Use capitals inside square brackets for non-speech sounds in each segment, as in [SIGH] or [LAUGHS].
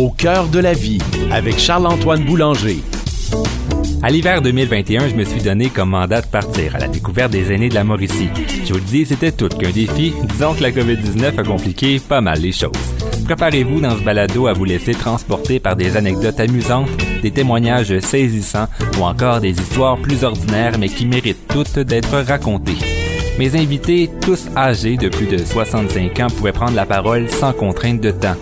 Au cœur de la vie avec Charles-Antoine Boulanger. À l'hiver 2021, je me suis donné comme mandat de partir à la découverte des aînés de la Mauricie. Je vous le dis, c'était tout qu'un défi. Disons que la COVID-19 a compliqué pas mal les choses. Préparez-vous dans ce balado à vous laisser transporter par des anecdotes amusantes, des témoignages saisissants ou encore des histoires plus ordinaires mais qui méritent toutes d'être racontées. Mes invités, tous âgés de plus de 65 ans, pouvaient prendre la parole sans contrainte de temps.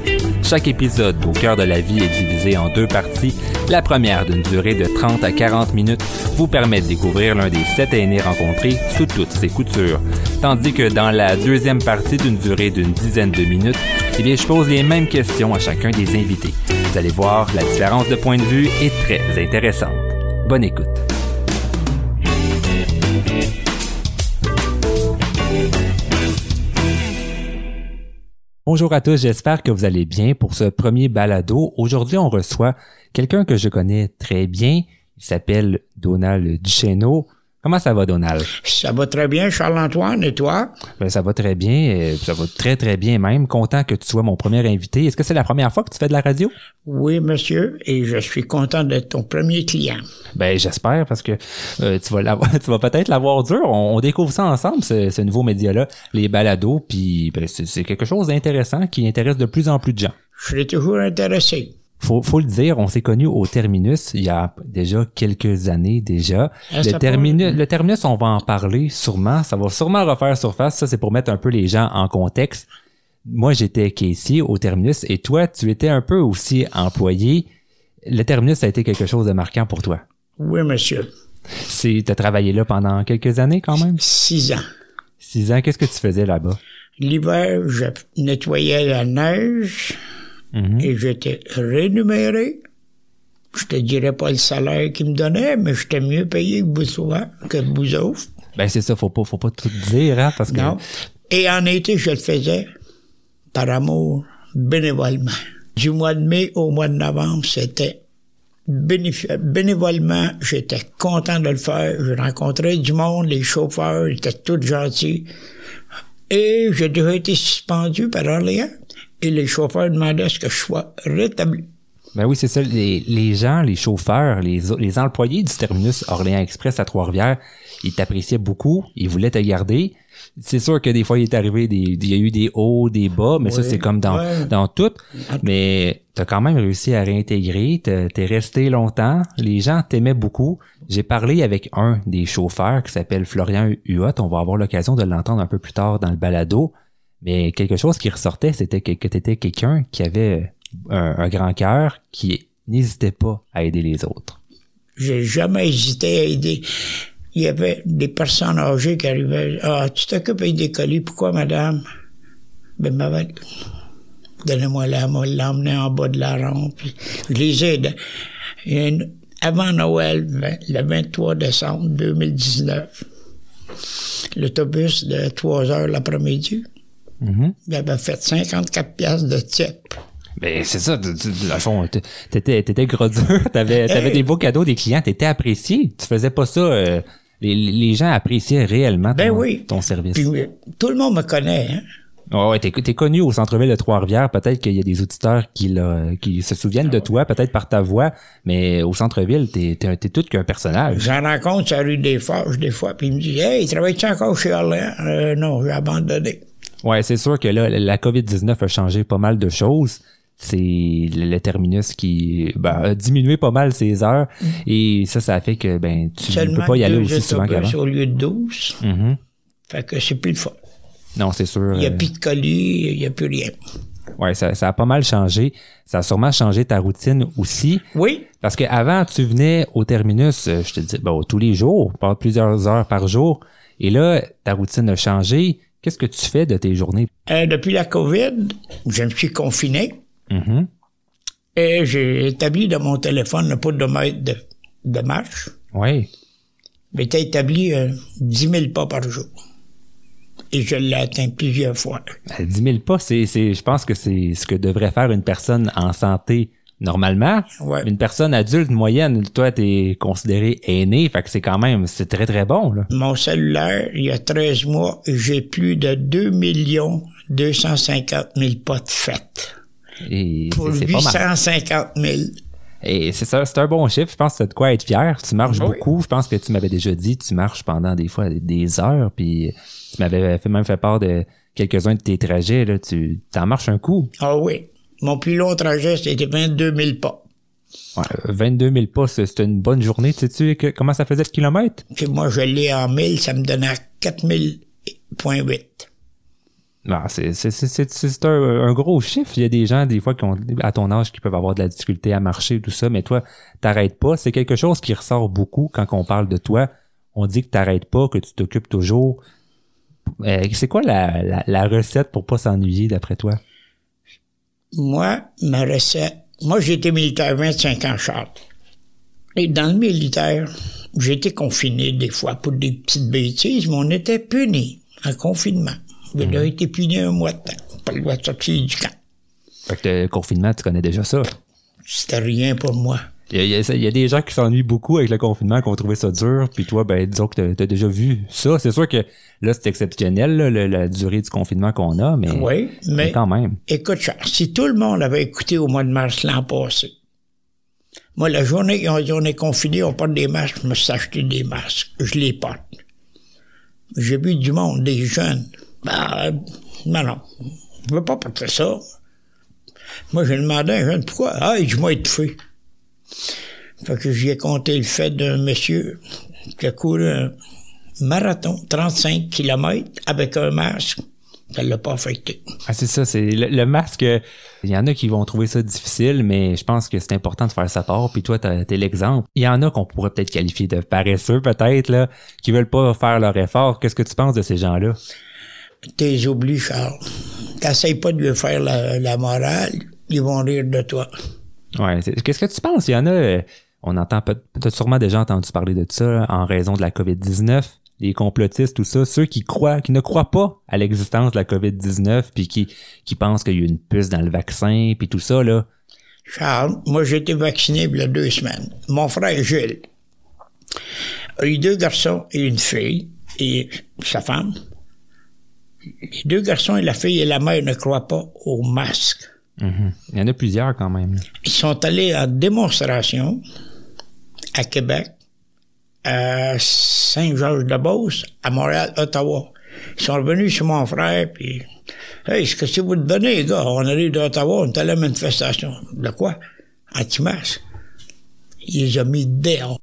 Chaque épisode au cœur de la vie est divisé en deux parties. La première, d'une durée de 30 à 40 minutes, vous permet de découvrir l'un des sept aînés rencontrés sous toutes ses coutures. Tandis que dans la deuxième partie, d'une durée d'une dizaine de minutes, eh je pose les mêmes questions à chacun des invités. Vous allez voir, la différence de point de vue est très intéressante. Bonne écoute. Bonjour à tous, j'espère que vous allez bien pour ce premier balado. Aujourd'hui, on reçoit quelqu'un que je connais très bien. Il s'appelle Donald Duchesneau. Comment ça va, Donald? Ça va très bien, Charles-Antoine, et toi? Ben, ça va très bien, ça va très très bien même. Content que tu sois mon premier invité. Est-ce que c'est la première fois que tu fais de la radio? Oui, monsieur, et je suis content d'être ton premier client. Ben, j'espère, parce que euh, tu vas l'avoir, [LAUGHS] tu vas peut-être l'avoir dur. On, on, découvre ça ensemble, ce, ce nouveau média-là, les balados, puis ben, c'est quelque chose d'intéressant qui intéresse de plus en plus de gens. Je suis toujours intéressé faut, faut le dire, on s'est connus au terminus il y a déjà quelques années déjà. Ah, le, terminus, peut- le terminus, on va en parler sûrement. Ça va sûrement refaire surface. Ça, c'est pour mettre un peu les gens en contexte. Moi, j'étais caissier au terminus et toi, tu étais un peu aussi employé. Le terminus a été quelque chose de marquant pour toi. Oui, monsieur. C'est, t'as travaillé là pendant quelques années quand même? Six ans. Six ans. Qu'est-ce que tu faisais là-bas? L'hiver, je nettoyais la neige Mhm. et j'étais rémunéré. Je te dirais pas le salaire qu'ils me donnaient, mais j'étais mieux payé que vous, autres- que vous autres. Ben, c'est ça. Faut pas, faut pas tout dire, hein, parce que. Non. Et en été, je le faisais par amour, bénévolement. Du mois de mai au mois de novembre, c'était bénévolement. J'étais content de le faire. Je rencontrais du monde, les chauffeurs étaient tous gentils. Et j'ai déjà été suspendu par Orléans. Et les chauffeurs demandaient à ce que je sois rétabli. Ben oui, c'est ça. Les, les gens, les chauffeurs, les, les employés du terminus Orléans Express à Trois-Rivières, ils t'appréciaient beaucoup, ils voulaient te garder. C'est sûr que des fois, il est arrivé des, il y a eu des hauts, des bas, mais ça, c'est comme dans, ouais. dans tout. Mais t'as quand même réussi à réintégrer, t'es t'es resté longtemps, les gens t'aimaient beaucoup. J'ai parlé avec un des chauffeurs qui s'appelle Florian Huot, on va avoir l'occasion de l'entendre un peu plus tard dans le balado. Mais quelque chose qui ressortait, c'était que, que t'étais quelqu'un qui avait un, grand cœur, qui n'hésitait pas à aider les autres. J'ai jamais hésité à aider. Il y avait des personnes âgées qui arrivaient. Ah, tu t'occupes des colis. Pourquoi, madame? Ben, ma Donnez-moi la moi, l'emmener en bas de la rampe. Je les aide. Avant Noël, le 23 décembre 2019, l'autobus de 3 heures l'après-midi, Mhm. il avait fait 54 piastres de type. Ben, c'est ça, tu- tu- dans le fond, t'étais, t'étais gros [LAUGHS] dur, t'avais, t'avais des beaux cadeaux des clients, t'étais apprécié. Tu faisais pas ça, euh, les, les gens appréciaient réellement ton, Ben oui. ton service. Puis, euh, tout le monde me connaît, hein? Ouais, ouais, t'es, t'es connu au centre-ville de Trois-Rivières. Peut-être qu'il y a des auditeurs qui, qui se souviennent de toi, peut-être par ta voix, mais au centre-ville, t'es, t'es, t'es tout qu'un personnage. J'en rencontre sur la rue des Forges des fois, puis il me dit Hey, travailles-tu encore chez Orléans? Euh, non, j'ai abandonné. Ouais, c'est sûr que là, la COVID-19 a changé pas mal de choses. C'est le terminus qui ben, a diminué pas mal ses heures et ça, ça a fait que ben tu ne peux pas y aller aussi souvent qu'avant. au lieu de 12. Mhm. Fait que c'est plus le fun. Non, c'est sûr. Il n'y a euh, plus de colis, il n'y a plus rien. Ouais, ça, ça a pas mal changé. Ça a sûrement changé ta routine aussi. Oui, Parce que avant, tu venais au terminus, euh, je te dis, bon, tous les jours, plusieurs heures par jour. Et là, ta routine a changé. Qu'est-ce que tu fais de tes journées? euh, depuis la COVID, je me suis confiné Mhm. et j'ai établi dans mon téléphone le podomètre de, de marche. Oui. Établi euh, 10 000 pas par jour. Et je l'ai atteint plusieurs fois. Ben, 10 000 pas, c'est, c'est, je pense que c'est ce que devrait faire une personne en santé normalement. Ouais. Une personne adulte moyenne, toi, t'es considéré aîné, fait que c'est quand même, c'est très très bon, là. Mon cellulaire, il y a 13 mois, j'ai plus de 2 250 000 pas de fête. Et pour c'est c'est pas mal. 850 000. Et c'est ça, c'est un bon chiffre. Je pense que t'as de quoi être fier. Tu marches Oui. beaucoup. Je pense que tu m'avais déjà dit, tu marches pendant des fois des heures. Puis tu m'avais fait, même fait part de quelques-uns de tes trajets. Là. Tu t'en marches un coup. Ah oui. Mon plus long trajet, c'était 22 000 pas. Ouais, 22 000 pas, c'est une bonne journée. Tu sais-tu que- comment ça faisait de kilomètres? Puis moi, je l'ai en 1000, ça me donnait 4000,8. Ah, c'est c'est- c'est- c'est- c'est un, un gros chiffre. Il y a des gens, des fois, qui ont, à ton âge, qui peuvent avoir de la difficulté à marcher, tout ça, mais toi, t'arrêtes pas. C'est quelque chose qui ressort beaucoup quand on parle de toi. On dit que t'arrêtes pas, que tu t'occupes toujours. Euh, c'est quoi la, la, la recette pour pas s'ennuyer, d'après toi? Moi, ma recette, moi, j'ai été militaire 25 ans, Charles. Et dans le militaire, j'ai été confiné des fois pour des petites bêtises, mais on était puni en confinement. On a été puni un mois de temps. Pas le droit de sortir du camp. Fait que le confinement, tu connais déjà ça? C'était rien pour moi. Il y, a, il y des gens qui s'ennuient beaucoup avec le confinement, qui ont trouvé ça dur, puis toi, ben, disons que t'as as déjà vu ça. C'est sûr que là, c'est exceptionnel, là, la durée du confinement qu'on a, mais, Oui, mais mais quand même. écoute, Charles, si tout le monde avait écouté au mois de mars l'an passé, moi, la journée dit on est confiné, on porte des masques, je me suis acheté des masques. Je les porte. J'ai vu du monde, des jeunes. Ben, non, non, je veux pas porter ça. Moi, j'ai demandé à un jeune, pourquoi? Ah, je m'ai étouffé. Fait que j'y ai compté le fait d'un monsieur qui a couru un marathon, 35 km, avec un masque. Ça l'a pas affecté. Ah, c'est ça, c'est le, le masque. Il y en a qui vont trouver ça difficile, mais je pense que c'est important de faire sa part. Puis toi, t'es l'exemple. Il y en a qu'on pourrait peut-être qualifier de paresseux, peut-être, là, qui veulent pas faire leur effort. Qu'est-ce que tu penses de ces gens-là? T'es oublié, Charles. T'essayes pas de lui faire la, la morale, ils vont rire de toi. Ouais. Qu'est-ce que tu penses? Il y en a, on entend peut- peut-être sûrement déjà entendu parler de ça là, en raison de la COVID-19. Les complotistes, tout ça, ceux qui croient, qui ne croient pas à l'existence de la COVID-19, puis qui, qui pensent qu'il y a une puce dans le vaccin, puis tout ça, là. Charles, moi j'ai été vacciné il y a deux semaines. Mon frère Gilles a eu deux garçons et une fille, et sa femme. Les deux garçons et la fille et la mère ne croient pas au masque. Mhm. Il y en a plusieurs quand même. Ils sont allés en démonstration à Québec, à Saint-Georges-de-Beauce, à Montréal, Ottawa. Ils sont revenus chez mon frère, puis Hey, ce que c'est vous de donner, les gars? On arrive d'Ottawa, on est à la manifestation. De quoi? Anti-masque. Il les a mis dehors.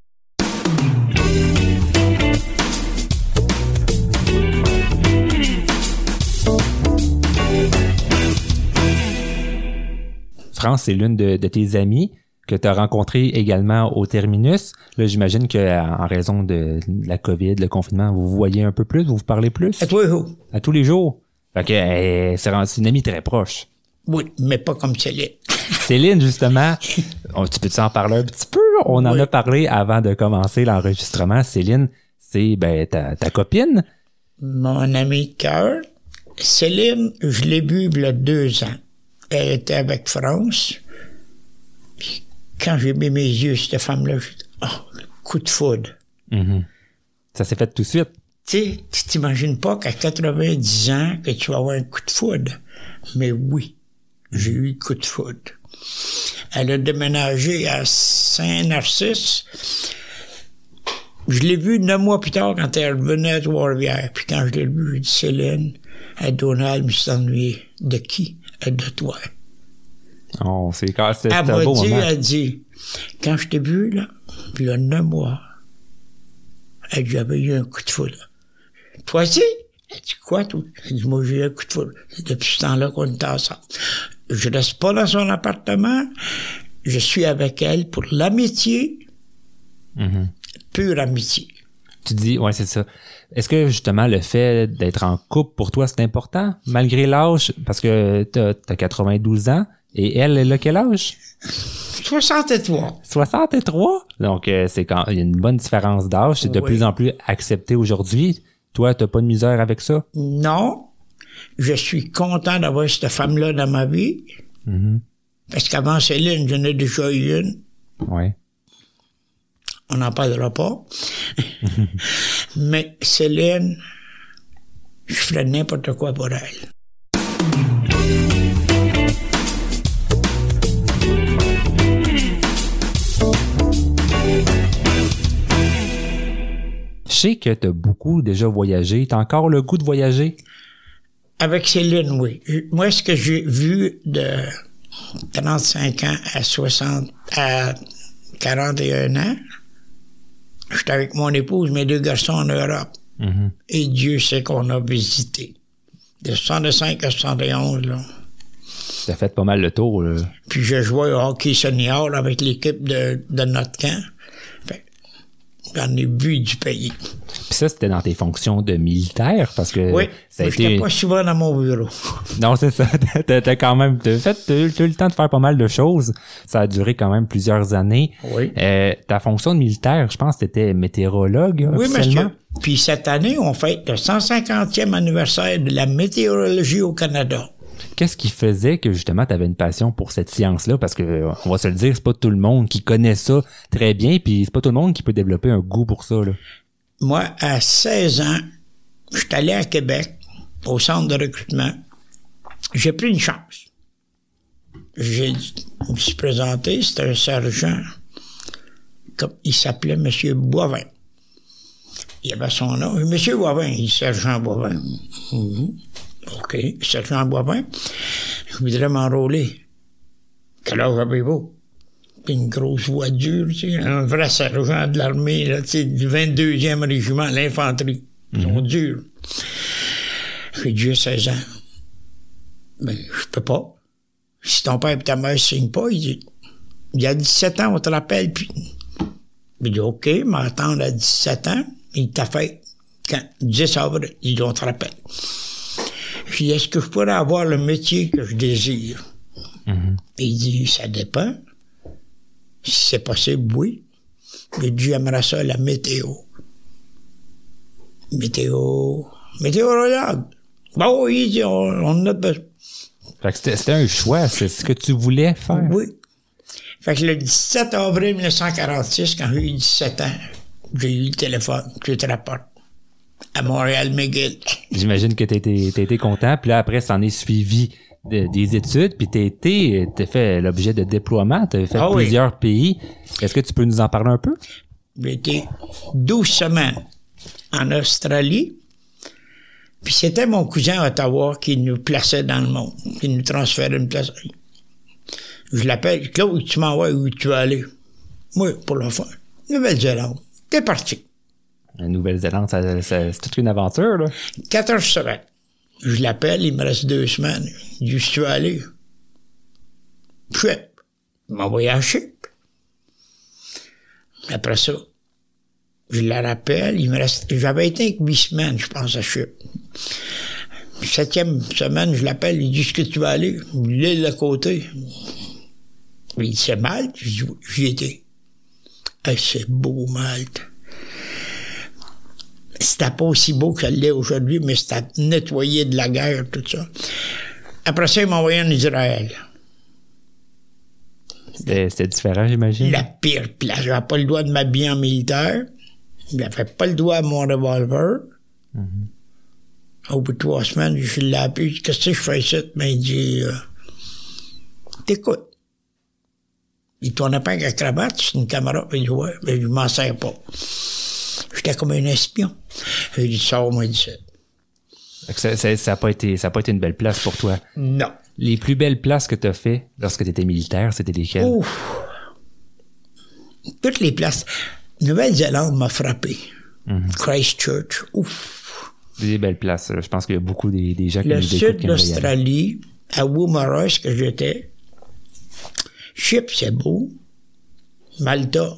France, c'est l'une de, de tes amies que tu as rencontrée également au terminus. Là, j'imagine qu'en raison de la COVID, le confinement, vous vous voyez un peu plus, vous vous parlez plus? À toi, où? à tous les jours. Fait que euh, c'est une amie très proche. Oui, mais pas comme Céline. [LAUGHS] Céline, justement, [LAUGHS] on- tu peux-tu en parler un petit peu? On en Oui. a parlé avant de commencer l'enregistrement. Céline, c'est ben, ta, ta copine. Mon ami de cœur, Céline, je l'ai vue il y a deux ans. Elle était avec France. Puis quand j'ai mis mes yeux sur cette femme-là, j'ai dit, oh, coup de foudre. Mhm. Ça s'est fait tout de suite. Tu sais, tu t'imagines pas qu'à 90 ans, que tu vas avoir un coup de foudre. Mais oui, j'ai eu le coup de foudre. Elle a déménagé à Saint-Narcisse. Je l'ai vue neuf mois plus tard quand elle revenait à Trois-Rivières. Puis quand je l'ai vue, j'ai dit, Céline, elle Donald me suis ennuyé. De qui? De toi. Oh, c'est c'est Elle m'a dit, moment. elle dit, quand je t'ai vu, là, il y a neuf mois, elle dit, j'avais eu un coup de foudre. Toi aussi? Elle dit, quoi, toi? Elle dit, moi, j'ai eu un coup de foudre. C'est Depuis ce temps-là qu'on est ensemble. Je reste pas dans son appartement. Je suis avec elle pour l'amitié, Mhm. pure amitié. Tu dis, ouais, c'est ça. Est-ce que justement le fait d'être en couple pour toi c'est important malgré l'âge? Parce que t'as as 92 ans et elle elle a quel âge? 63. 63 donc euh, c'est quand il y a une bonne différence d'âge c'est de Oui. plus en plus accepté aujourd'hui toi t'as pas de misère avec ça? Non. Je suis content d'avoir cette femme-là dans ma vie. Mhm. Parce qu'avant Céline, j'en ai déjà eu une. ouais on n'a pas de rapport. Mais Céline, je ferais n'importe quoi pour elle. Je sais que tu as beaucoup déjà voyagé. Tu as encore le goût de voyager? Avec Céline, oui. Moi, ce que j'ai vu de 35 ans à 60, à 41 ans, j'étais avec mon épouse, mes deux garçons en Europe. Mhm. Et Dieu sait qu'on a visité. De 65 à 71, là. As fait pas mal le tour. là. Puis je jouais au hockey senior avec l'équipe de, de notre camp. J'en ai vu du pays. Puis ça, c'était dans tes fonctions de militaire parce que Oui, ça a été. pas souvent dans mon bureau. [LAUGHS] Non, c'est ça. T'as quand même t'as fait t'as eu le temps de faire pas mal de choses. Ça a duré quand même plusieurs années. Oui. Euh, ta fonction de militaire, je pense que t'étais météorologue. Oui, monsieur. Puis cette année, on fête le 150e anniversaire de la météorologie au Canada. Qu'est-ce qui faisait que justement tu avais une passion pour cette science-là? Parce que on va se le dire, c'est pas tout le monde qui connaît ça très bien, puis c'est pas tout le monde qui peut développer un goût pour ça. Là. Moi, à 16 ans, je suis allé à Québec, au centre de recrutement. J'ai pris une chance. J'ai, je me suis présenté, c'était un sergent, comme il s'appelait M. Boivin. Il avait son nom. M. Boivin, il sergent Boivin. Mhm. OK, sergent Boivin. Je voudrais m'enrôler. Quel âge avez-vous? Une grosse voix dure, tu sais, un vrai sergent de l'armée, là, tu sais, du 22e régiment, l'infanterie. Ils sont durs. J'ai dit, j'ai 16 ans. Ben, je peux pas. Si ton père et ta mère ne signent pas, il dit, il y a 17 ans, on te rappelle, puis... Il dit, OK, m'attendre à 17 ans, il t'a fait, quand, 10 avril, il dit, on te rappelle. Je dis, est-ce que je pourrais avoir le métier que je désire? Il dit, ça dépend. Si c'est possible, oui. J'ai dit, j'aimerais ça, la météo. Météo. Météorologue. Bon, oui, il dit, on, on a besoin. Fait que c'était c'était un choix, c'est ce que tu voulais faire. Oui. Fait que le 17 avril 1946, quand j'ai eu 17 ans, j'ai eu le téléphone, je te rapporte. À Montréal, McGill. J'imagine que t'as été, t'as été content, puis là après, ça en est suivi de- des études, puis t'as été, t'as fait l'objet de déploiement, t'as fait Ah oui. plusieurs pays. Est-ce que tu peux nous en parler un peu? J'ai été 12 semaines en Australie. Puis c'était mon cousin à Ottawa qui nous plaçait dans le monde, qui nous transférait une place. Je l'appelle, Claude, tu m'envoies où tu vas aller? Oui, pour le fun. Nouvelle-Zélande. T'es parti. La Nouvelle-Zélande, c'est toute une aventure, là. 14 semaines. Je l'appelle, il me reste deux semaines. Il dit, tu vas aller? Chouette. Il m'a envoyé à Chypre. Après ça, je la rappelle, il me reste, j'avais été avec huit semaines, je pense, à Chypre. Septième semaine, je l'appelle, il dit, est-ce que tu vas aller? L'île à côté. Il dit, c'est Malte? J'y étais. C'est beau, Malte. C'était pas aussi beau que ça l'est aujourd'hui, mais c'était nettoyé de la guerre, tout ça. Après ça, il m'a envoyé en Israël. C'était différent, j'imagine. La pire place. J'avais pas le droit de m'habiller en militaire. J'avais pas le droit à mon revolver. Au bout de trois semaines, je l'ai appelé. Qu'est-ce que je fais ici? Mais il dit, euh, t'écoutes. Il tournait pas avec la cravate, c'est une caméra. Il dit, ouais, mais je m'en sers pas. J'étais comme un espion. Il dit, sors-moi d'ici. Fait que Ça, ça, ça a pas été, ça a pas été une belle place pour toi. Non. Les plus belles places que tu as fait lorsque tu étais militaire, c'était lesquelles? Ouf. Toutes les places. Nouvelle-Zélande m'a frappé. Christchurch, ouf. Des belles places. Je pense qu'il y a beaucoup des, des gens qui Le nous sud l'Australie, à Woomera, que j'étais? Chypre, c'est beau. Malta,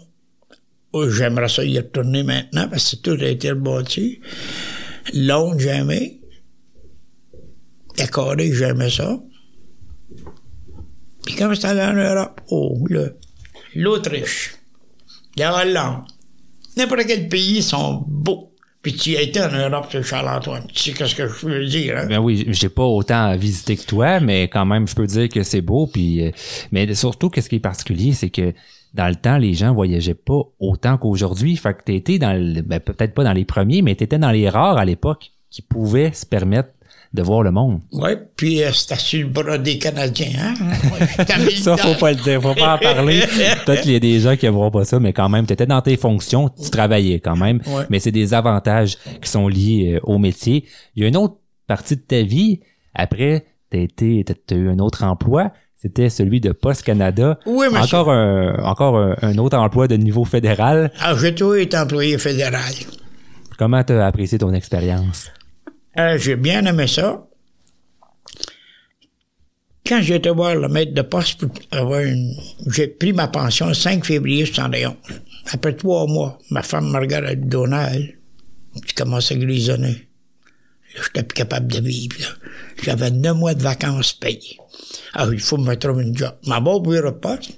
oh, j'aimerais ça y retourner maintenant parce que tout a été rebâti. Londres, j'aimais. La Corée, j'aimais ça. Puis quand j'étais allé en Europe, oh, là, l'Autriche, la Hollande, n'importe quel pays sont beaux. Puis tu as été en Europe, c'est Charles-Antoine. Tu sais ce que je veux dire, hein? Ben oui, j'ai pas autant visité que toi, mais quand même, je peux dire que c'est beau. Puis, euh, mais surtout, qu'est-ce qui est particulier, c'est que dans le temps, les gens voyageaient pas autant qu'aujourd'hui. Fait que t'étais dans le, ben, peut-être pas dans les premiers, mais t'étais dans les rares à l'époque qui pouvaient se permettre de voir le monde. Oui, puis euh, c'était sur le bras des Canadiens. Hein? [LAUGHS] Ça, faut pas le dire, faut pas en parler. [LAUGHS] Peut-être qu'il y a des gens qui n'aimeront pas ça, mais quand même, tu étais dans tes fonctions, tu travaillais quand même. Ouais. Mais c'est des avantages qui sont liés euh, au métier. Il y a une autre partie de ta vie, après, tu as eu un autre emploi, c'était celui de Post Canada. Oui, monsieur. Encore un, encore un, un autre emploi de niveau fédéral. Ah, j'ai toujours été employé fédéral. Comment tu as apprécié ton expérience? Euh, j'ai bien aimé ça. Quand j'étais voir le maître de poste pour avoir une... J'ai pris ma pension le 5 février 71. Après trois mois, ma femme Margaret Donald, qui commençait à grisonner. Là, j'étais plus capable de vivre. J'avais neuf mois de vacances payées. Ah, il faut me trouver une job. Ma bon bureau de poste,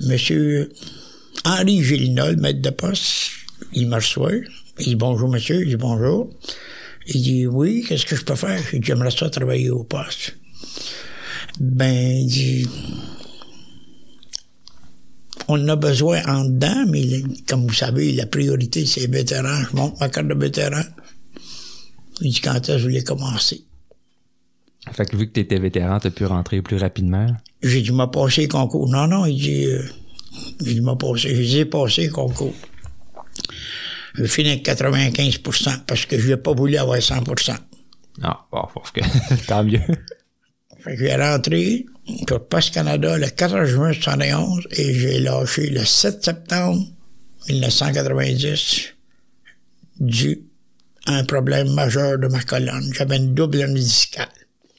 Monsieur Henri Gélina, le maître de poste, il me reçoit. Il dit bonjour, monsieur. Il dit bonjour. Il dit oui, qu'est-ce que je peux faire? J'ai dit j'aimerais ça travailler au poste. Ben, il dit on a besoin en dedans, mais comme vous savez, la priorité, c'est les vétérans. Je monte ma carte de vétéran. Il dit quand est-ce que je voulais commencer? Fait que vu que tu étais vétéran, tu as pu rentrer plus rapidement? J'ai dit, m'a passé le concours. Non, non, il dit, euh, il m'a passé, j'ai passé le concours. J'ai fini avec 95% parce que je n'ai pas voulu avoir 100 Ah, bon, faut que... [LAUGHS] tant mieux. Fait que j'ai rentré pour Post Canada le 14 juin 71 et j'ai lâché le 7 septembre 1990 dû à un problème majeur de ma colonne. J'avais une double hernie discale.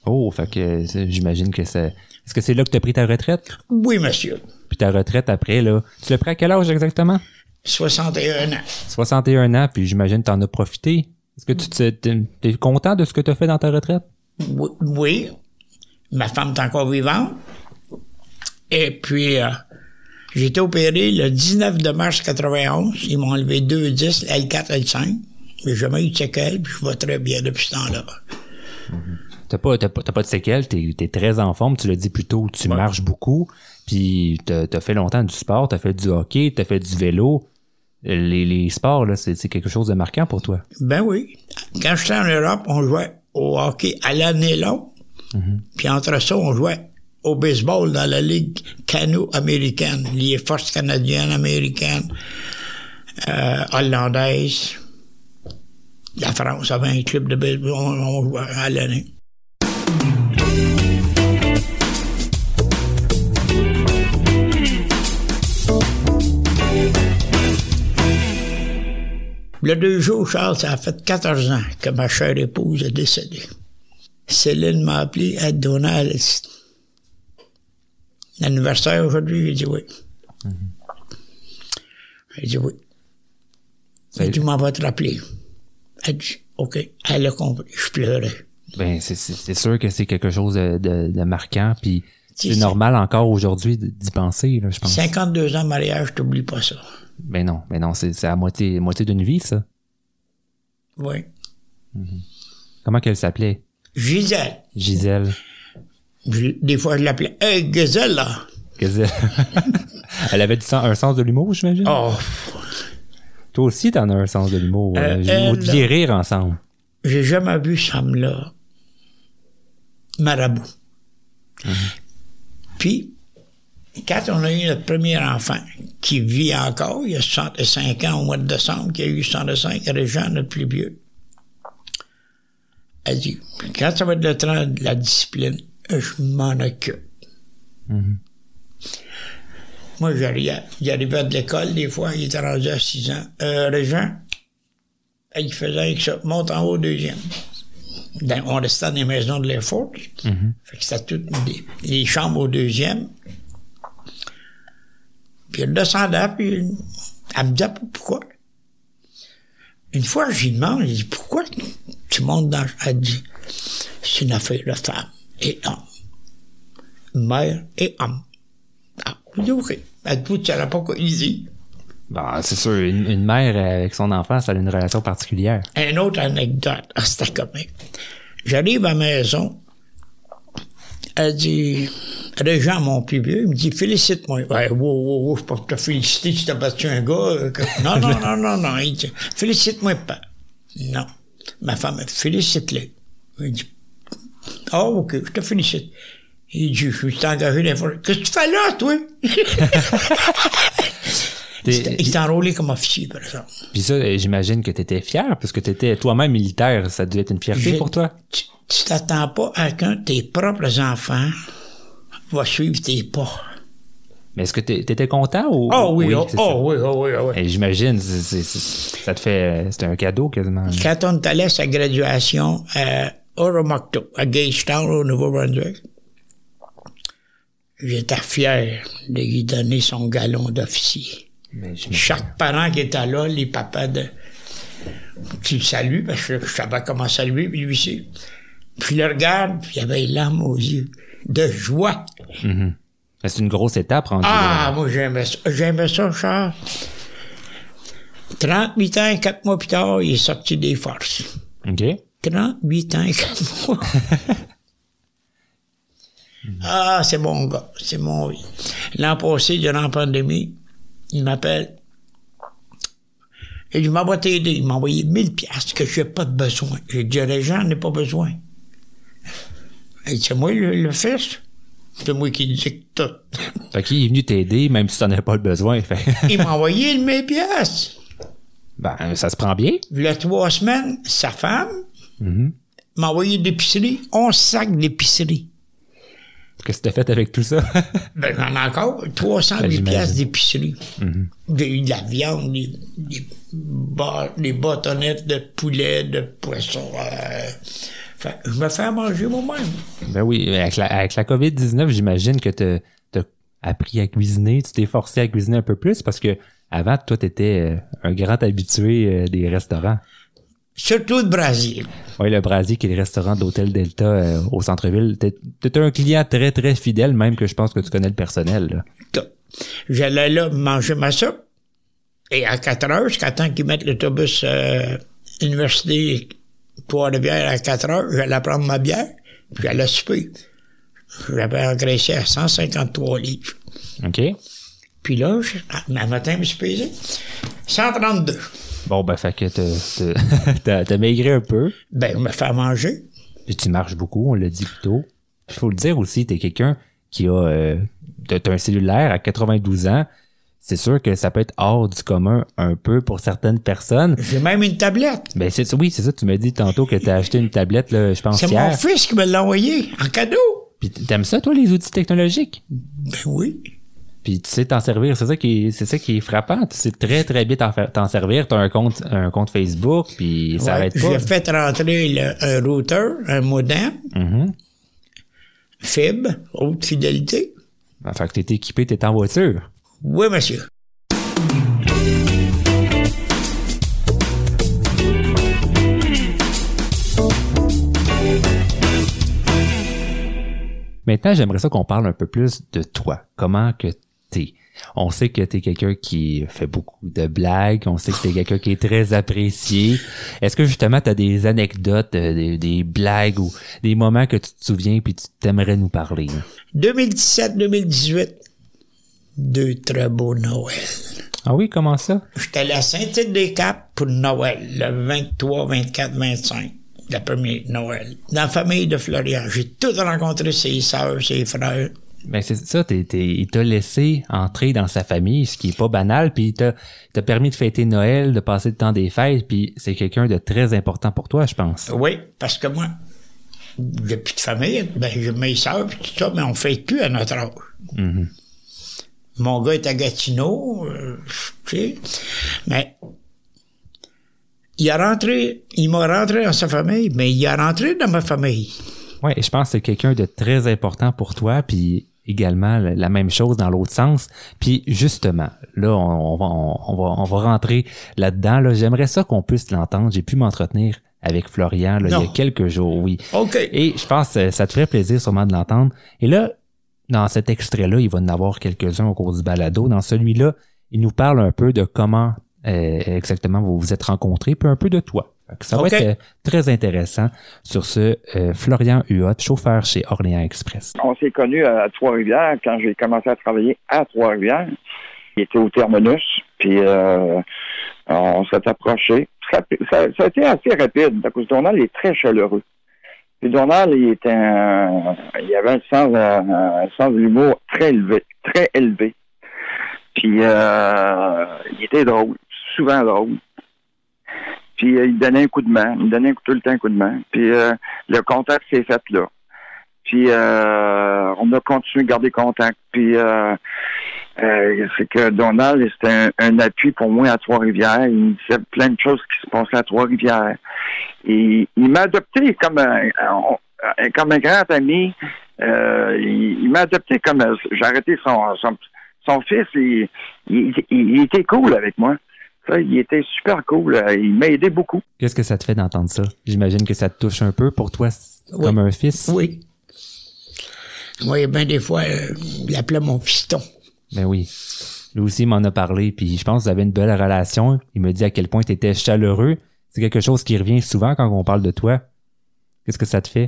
Oh, fait que j'imagine que c'est... Est-ce que c'est là que tu as pris ta retraite? Oui, monsieur. Puis ta retraite après, là, tu l'as pris à quel âge exactement? 61 ans. 61 ans, puis j'imagine que t'en as profité. Est-ce que tu te- t'es t'es content de ce que tu as fait dans ta retraite? Oui, oui. Ma femme est encore vivante. Et puis, euh, j'ai été opéré le 19 de mars 91. Ils m'ont enlevé deux disques, L4, L5. J'ai jamais eu de séquelles, puis je vais très bien depuis ce temps-là. T'as pas, t'as pas, t'as pas de séquelles, t'es es très en forme, tu l'as dit plus tôt, tu marches beaucoup, puis t'as as fait longtemps du sport, t'as fait du hockey, t'as fait du vélo. Les, les sports, là, c'est quelque chose de marquant pour toi. Ben oui. Quand j'étais en Europe, on jouait au hockey à l'année longue. Puis entre ça, on jouait au baseball dans la Ligue cano-américaine, les forces canadiennes, américaines, euh, hollandaises. La France avait un club de baseball, on, on jouait à l'année. Le 2 jours, Charles, ça a fait 14 ans que ma chère épouse est décédée. Céline m'a appelé à Donald. L'anniversaire aujourd'hui, j'ai dit oui. J'ai dit oui. Elle dit, m'en va te rappeler. Elle dit, OK. Elle a compris. Je pleurais. Ben, c'est- sûr que c'est quelque chose de, de- de marquant, puis C'est normal encore aujourd'hui d'y penser, là, je pense. 52 ans de mariage, t'oublies pas ça. Ben non, ben non, c'est à moitié, moitié d'une vie, ça. Oui. Comment qu'elle s'appelait? Gisèle. Gisèle. Je- des fois, je l'appelais, hey, Gazelle, là. Gisèle. [LAUGHS] elle avait du sens- un sens de l'humour, j'imagine? Oh, Toi aussi, t'en as un sens de l'humour. Euh, Euh, elle- Vous deviez rire ensemble. j'ai jamais vu ce femme-là marabout. Puis, quand on a eu notre premier enfant, qui vit encore, il y a 65 ans au mois de décembre, qui a eu 65, Régent, notre plus vieux, elle dit, quand ça va être le temps de la discipline, je m'en occupe. Moi, j'arrivais, j'arrivais de l'école, des fois, il était rendu à 6 ans. Euh, Régent, il faisait avec ça, monte en haut au deuxième. Dans- on restait dans les maisons de l'Air Force. Fait que c'était toutes les chambres au deuxième. Puis elle descendait, puis elle me disait pourquoi. Une fois, je lui demande, je dis, pourquoi tu montes dans... Elle dit, c'est une affaire de femme et homme. Mère et homme. Ah, je OK. Elle dit, tu savais pas dit. Bon, c'est sûr, une, une mère avec son enfant, ça a une relation particulière. Une autre anecdote. Ah, c'était comique. J'arrive à la maison. Elle dit, Régent, mon plus vieux, il me dit, félicite-moi. Ouais, wow, wow, wow, je peux pas te féliciter si t'as battu un gars. euh, Non, non, non, non, non. Il dit, félicite-moi pas. Non. Ma femme, félicite-le. Il dit, ah, oh, OK, je te félicite. Il dit, je suis engagé d'informer. Qu'est-ce que tu fais là, toi? [LAUGHS] il s'est enrôlé comme officier, par exemple. Puis ça, j'imagine que tu étais fier, parce que tu étais toi-même militaire. Ça devait être une fierté pour toi. Tu t'attends pas à qu'un de tes propres enfants va suivre tes pas. Mais est-ce que tu étais content ou? Oh oui, oh, oh oui, oh oui, oh oui. J'imagine, ça te fait. C'était un cadeau quasiment. Quand on allait à sa graduation à Oromocto, à Gagetown, au Nouveau-Brunswick, j'étais fier de lui donner son galon d'officier. Chaque parent qui était là, les papas de. Tu le salues, parce que je savais comment saluer, puis lui aussi. Puis le regarde, puis il avait les larmes aux yeux, de joie. Mm-hmm. C'est une grosse étape, rendu Ah, moi, j'aimais ça. J'aimais ça, Charles. 38 ans et 4 mois plus tard, il est sorti des forces. OK. 38 ans et 4 mois. [LAUGHS] ah, c'est mon gars. C'est mon... L'an passé, durant la pandémie, il m'appelle. Et il m'a t'aider. Il m'a envoyé 1000 pièces que je n'ai pas de besoin. J'ai dit, les gens n'ai pas besoin. Et c'est moi le, le fils. C'est moi qui dis tout. Fait qu'il est venu t'aider, même si tu n'en avais pas le besoin. [LAUGHS] il m'a envoyé le 1000 pièces. Ben, ça se prend bien. Il y a trois semaines, sa femme mm-hmm. m'a envoyé d'épicerie, 11 sacs d'épicerie. Qu'est-ce que tu as fait avec tout ça? [LAUGHS] ben, j'en ai encore 308 ben, pièces d'épicerie. Mm-hmm. De, la viande, des, des, bâtonnettes de poulet, de poisson. Euh, je me fais à manger moi-même. Ben oui, avec la, avec la COVID-19, j'imagine que tu as appris à cuisiner, tu t'es forcé à cuisiner un peu plus parce que avant, toi, tu étais euh, un grand habitué euh, des restaurants. Surtout le Brésil. Oui, le Brésil, qui est le restaurant d'Hôtel Delta euh, au centre-ville. Tu es, un client très, très fidèle, même que je pense que tu connais le personnel. J'allais là manger ma soupe. Et à 4 heures, jusqu'à temps qu'ils mettent l'autobus euh, université Trois-Rivières à 4 heures, j'allais prendre ma bière, puis j'allais souper. J'avais engraissé à 153 livres. OK. Puis là, un matin, je me suis pesé 132. Bon, ben, fait que t'as [LAUGHS] maigré un peu. Ben, on m'a fait manger. Puis tu marches beaucoup, on l'a dit plus tôt. Il faut le dire aussi, t'es quelqu'un qui a euh, un cellulaire à 92 ans c'est sûr que ça peut être hors du commun un peu pour certaines personnes. J'ai même une tablette. Ben c'est oui, c'est ça. Tu m'as dit tantôt que tu as acheté une tablette, là, je pense. C'est mon fils qui me l'a envoyé en cadeau. Puis t'aimes ça, toi, les outils technologiques? Ben oui. Puis tu sais t'en servir, c'est ça qui est, c'est ça qui est frappant. Tu sais très très bien t'en, servir. T'as un compte, un compte Facebook, puis ça arrête pas. J'ai fait rentrer un router, un modem, mm-hmm. fibre, haute fidélité. Ben, fait que t'es équipé, t'es en voiture. Oui, monsieur. Maintenant, j'aimerais ça qu'on parle un peu plus de toi. Comment que t'es. On sait que t'es quelqu'un qui fait beaucoup de blagues. On sait que t'es quelqu'un qui est très apprécié. Est-ce que justement t'as des anecdotes, euh, des, des, blagues ou des moments que tu te souviens puis tu t'aimerais nous parler? 2017-2018 deux très beaux Noël. Ah oui, comment ça? J'étais à la Saint-Tite-des-Caps pour Noël, le 23, 24, 25, la première Noël. Dans la famille de Florian, j'ai tout rencontré ses sœurs, ses frères. Ben c'est ça, il t'a laissé entrer dans sa famille, ce qui est pas banal, puis il t'a permis de fêter Noël, de passer le temps des fêtes, puis c'est quelqu'un de très important pour toi, je pense. Oui, parce que moi, j'ai plus de famille, ben j'ai mes sœurs, puis tout ça, mais on fête plus à notre âge. Mm-hmm. Mon gars est à Gatineau, euh, tu sais. Mais il a rentré, il m'a rentré dans sa famille, mais il a rentré dans ma famille. Oui, je pense que c'est quelqu'un de très important pour toi, puis également la même chose dans l'autre sens. Puis justement, là, on, va, on, va, on va rentrer là-dedans. Là. J'aimerais ça qu'on puisse l'entendre. J'ai pu m'entretenir avec Florian là, il y a quelques jours, oui. OK. Et je pense que ça te ferait plaisir sûrement de l'entendre. Et là, dans cet extrait-là, il va en avoir quelques-uns au cours du balado. Dans celui-là, il nous parle un peu de comment euh, exactement vous vous êtes rencontrés, puis un peu de toi. Ça va être euh, très intéressant. Sur ce, euh, Florian Huot, chauffeur chez Orléans Express. On s'est connus à Trois-Rivières quand j'ai commencé à travailler à Trois-Rivières. Il était au terminus, puis on s'est approché ça, ça, ça a été assez rapide, parce que Donald est très chaleureux. Puis Donald, il était un- il avait un sens, un, un sens de l'humour très élevé, très élevé. Puis euh, il était drôle, souvent drôle. Puis euh, il donnait un coup de main, il donnait tout le temps un coup de main. Puis euh, le contact s'est fait là. Puis euh, on a continué de garder contact. Puis euh, euh, c'est que Donald, c'était un, appui pour moi à Trois-Rivières. Il me disait plein de choses qui se passaient à Trois-Rivières. Et il m'a adopté comme un, comme un grand ami. Il il m'a adopté comme j'ai arrêté son, son, son fils. Il, il, il- il était cool avec moi. Ça, il était super cool. Euh, Il m'a aidé beaucoup. Qu'est-ce que ça te fait d'entendre ça? J'imagine que ça te touche un peu pour toi, Oui. comme un fils. Oui. Moi, bien des fois, euh, il appelait mon fiston. Ben oui. Lui aussi il m'en a parlé, puis je pense que vous avez une belle relation. Il me dit à quel point tu étais chaleureux. C'est quelque chose qui revient souvent quand on parle de toi. Qu'est-ce que ça te fait?